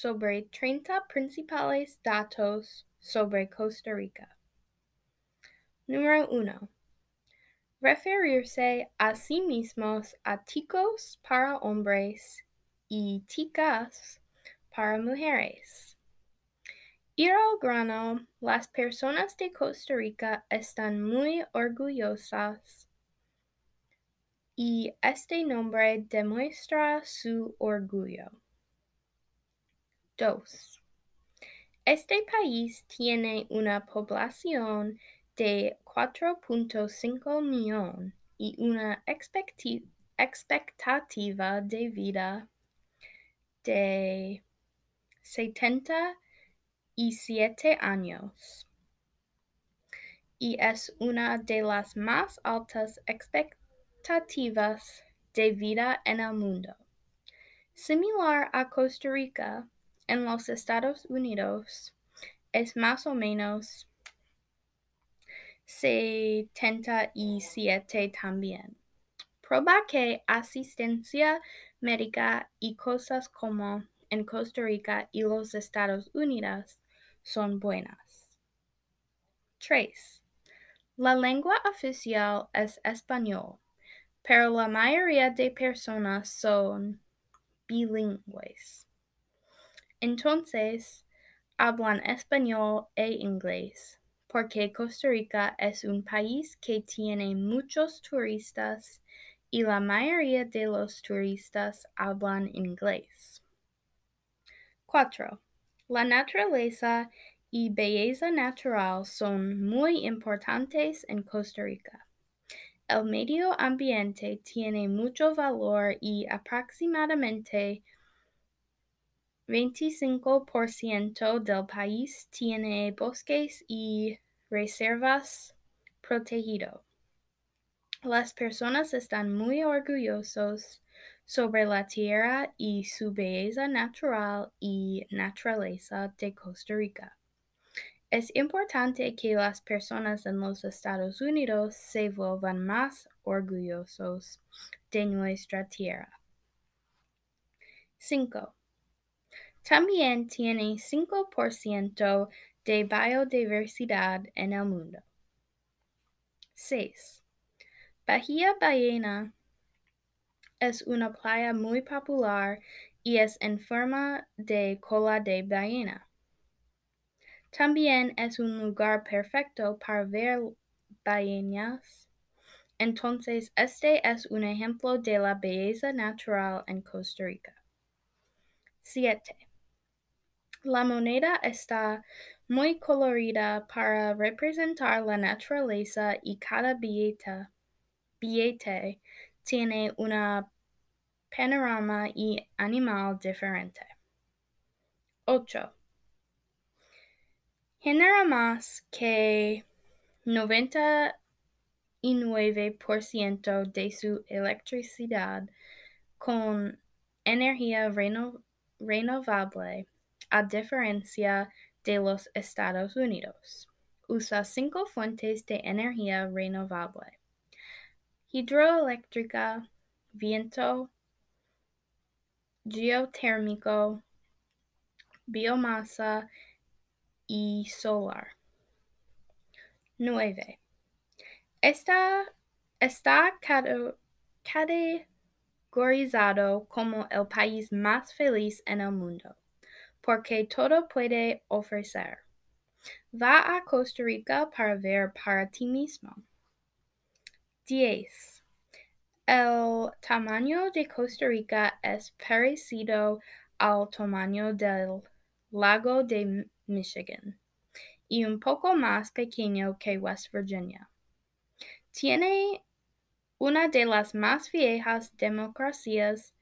sobre treinta principales datos sobre Costa Rica. Número 1. Referirse a sí mismos a ticos para hombres y ticas para mujeres. Ir al grano, las personas de Costa Rica están muy orgullosas y este nombre demuestra su orgullo. 2. Este país tiene una población de 4.5 millones y una expectativa de vida de 77 años y es una de las más altas expectativas de vida en el mundo. Similar a Costa Rica, en los Estados Unidos es más o menos 77 también. Proba que asistencia médica y cosas como en Costa Rica y los Estados Unidos son buenas. 3. La lengua oficial es español, pero la mayoría de personas son bilingües. Entonces, hablan español e inglés, porque Costa Rica es un país que tiene muchos turistas y la mayoría de los turistas hablan inglés. 4. La naturaleza y belleza natural son muy importantes en Costa Rica. El medio ambiente tiene mucho valor y aproximadamente 25% del país tiene bosques y reservas protegidos. Las personas están muy orgullosos sobre la tierra y su belleza natural y naturaleza de Costa Rica. Es importante que las personas en los Estados Unidos se vuelvan más orgullosos de nuestra tierra. 5. También tiene 5% de biodiversidad en el mundo. 6. Bahía Ballena es una playa muy popular y es en forma de cola de ballena. También es un lugar perfecto para ver ballenas. Entonces, este es un ejemplo de la belleza natural en Costa Rica. 7. La moneda está muy colorida para representar la naturaleza y cada billete, billete tiene una panorama y animal diferente. 8. Genera más que 99% de su electricidad con energía renovable a diferencia de los Estados Unidos. Usa cinco fuentes de energía renovable. Hidroeléctrica, viento, geotérmico, biomasa y solar. 9. Está, está categorizado como el país más feliz en el mundo porque todo puede ofrecer. Va a Costa Rica para ver para ti mismo. 10. El tamaño de Costa Rica es parecido al tamaño del lago de Michigan y un poco más pequeño que West Virginia. Tiene una de las más viejas democracias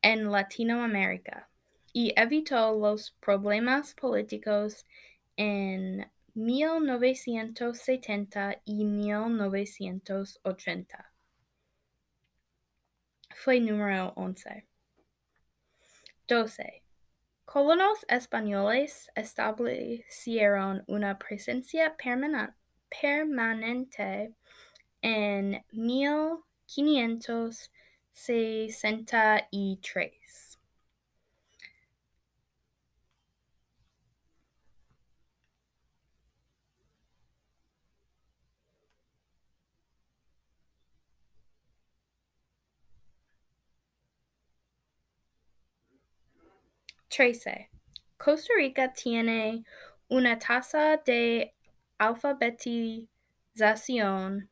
en Latinoamérica y evitó los problemas políticos en 1970 y 1980. Fue número 11. 12. Colonos españoles establecieron una presencia permanente en 1563. 13. Costa Rica tiene una tasa de alfabetización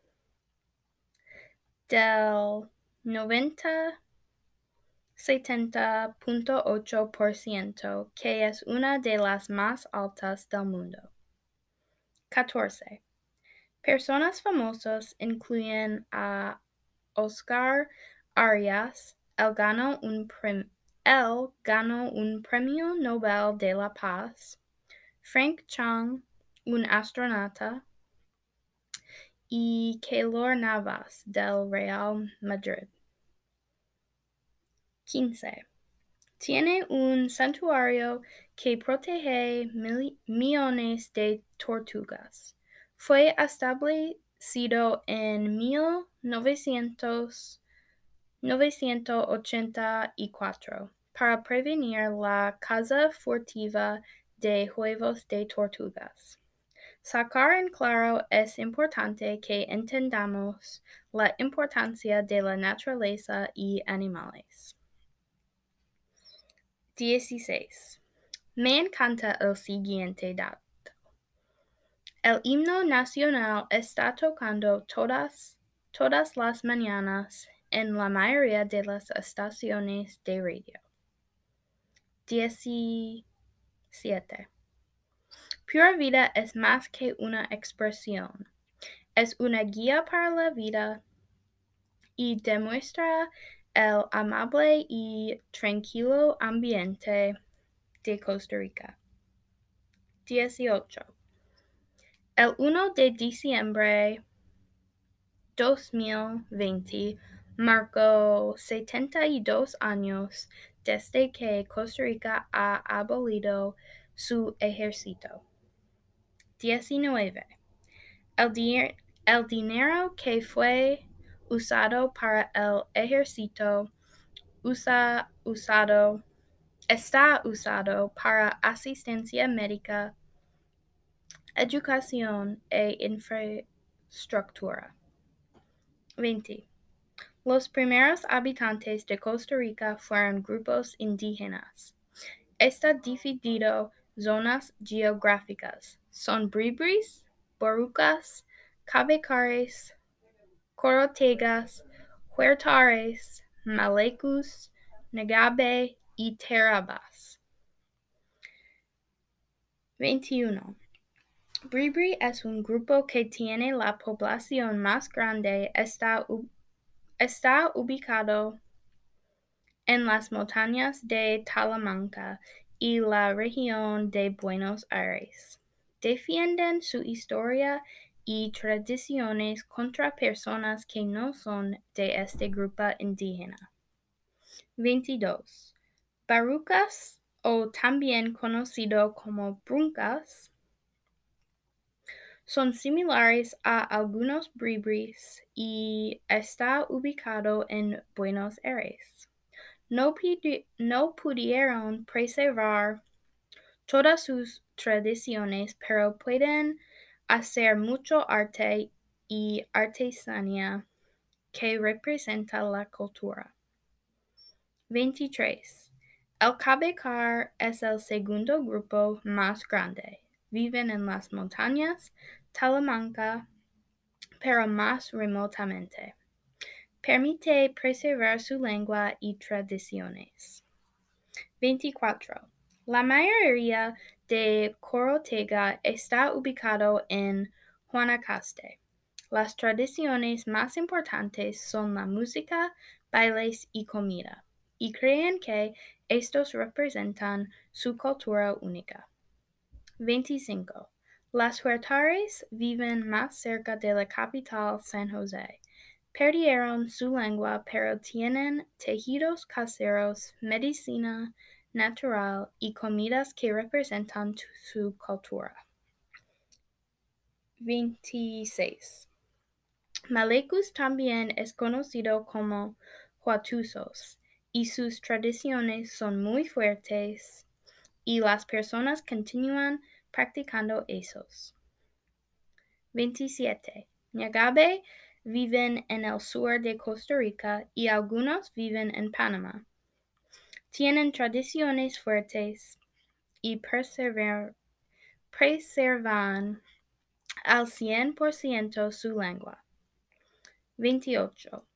del 90-70.8%, que es una de las más altas del mundo. 14. Personas famosas incluyen a Oscar Arias, él ganó un, él ganó un premio Nobel de la Paz, Frank Chang, un astronauta, y Keylor Navas del Real Madrid. 15. Tiene un santuario que protege millones de tortugas. Fue establecido en 1984 para prevenir la caza furtiva de huevos de tortugas. Sacar en claro es importante que entendamos la importancia de la naturaleza y animales. 16. Me encanta el siguiente dato. El himno nacional está tocando todas, todas las mañanas en la mayoría de las estaciones de radio. 17. Pura vida es más que una expresión, es una guía para la vida y demuestra el amable y tranquilo ambiente de Costa Rica. 18. El 1 de diciembre 2020 marcó 72 años desde que Costa Rica ha abolido su ejército. 19. El, el dinero que fue usado para el ejército usa, usado, está usado para asistencia médica, educación e infraestructura. 20. Los primeros habitantes de Costa Rica fueron grupos indígenas. Está dividido zonas geográficas. Son bribris, borucas, cabecares, corotegas, huertares, malecus, negabe y terabas. 21. Bribri es un grupo que tiene la población más grande. Está Está ubicado en las montañas de Talamanca y la región de Buenos Aires. Defienden su historia y tradiciones contra personas que no son de este grupo indígena. 22. Barucas, o también conocido como bruncas, son similares a algunos bribris y está ubicado en Buenos Aires. No, no pudieron preservar todas sus tradiciones, pero pueden hacer mucho arte y artesanía que representa la cultura. 23. El Cabecar es el segundo grupo más grande. Viven en las montañas, Talamanca, pero más remotamente. Permite preservar su lengua y tradiciones. 24. La mayoría de Corotega está ubicado en Guanacaste. Las tradiciones más importantes son la música, bailes y comida, y creen que estos representan su cultura única. 25. Las huertares viven más cerca de la capital San José. Perdieron su lengua, pero tienen tejidos caseros, medicina natural y comidas que representan su cultura. 26. Malecus también es conocido como Huatusos y sus tradiciones son muy fuertes y las personas continúan practicando esos. 27. Ñagabe viven en el sur de Costa Rica y algunos viven en Panamá. tienen tradiciones fuertes y preservan al 100% su lengua. 28.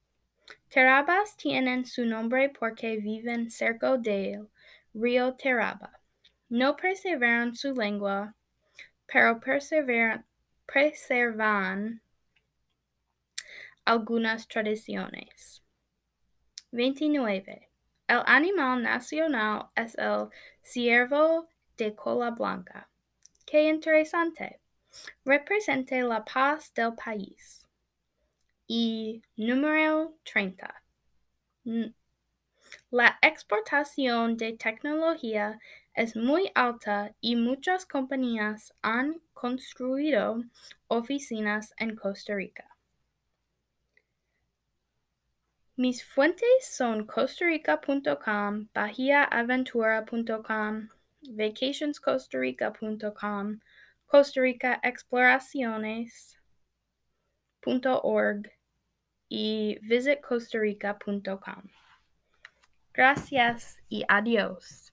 Terabas tienen su nombre porque viven cerca del río Teraba. No preservan su lengua, pero preservan, preservan algunas tradiciones. 29. El animal nacional es el ciervo de cola blanca. Qué interesante. Representa la paz del país. Y número 30. La exportación de tecnología es muy alta y muchas compañías han construido oficinas en Costa Rica. Mis fuentes son costarica.com, bahiaaventura.com, vacationscostarica.com, Costa Rica Exploraciones.org y visitcostarica.com. Gracias y adiós.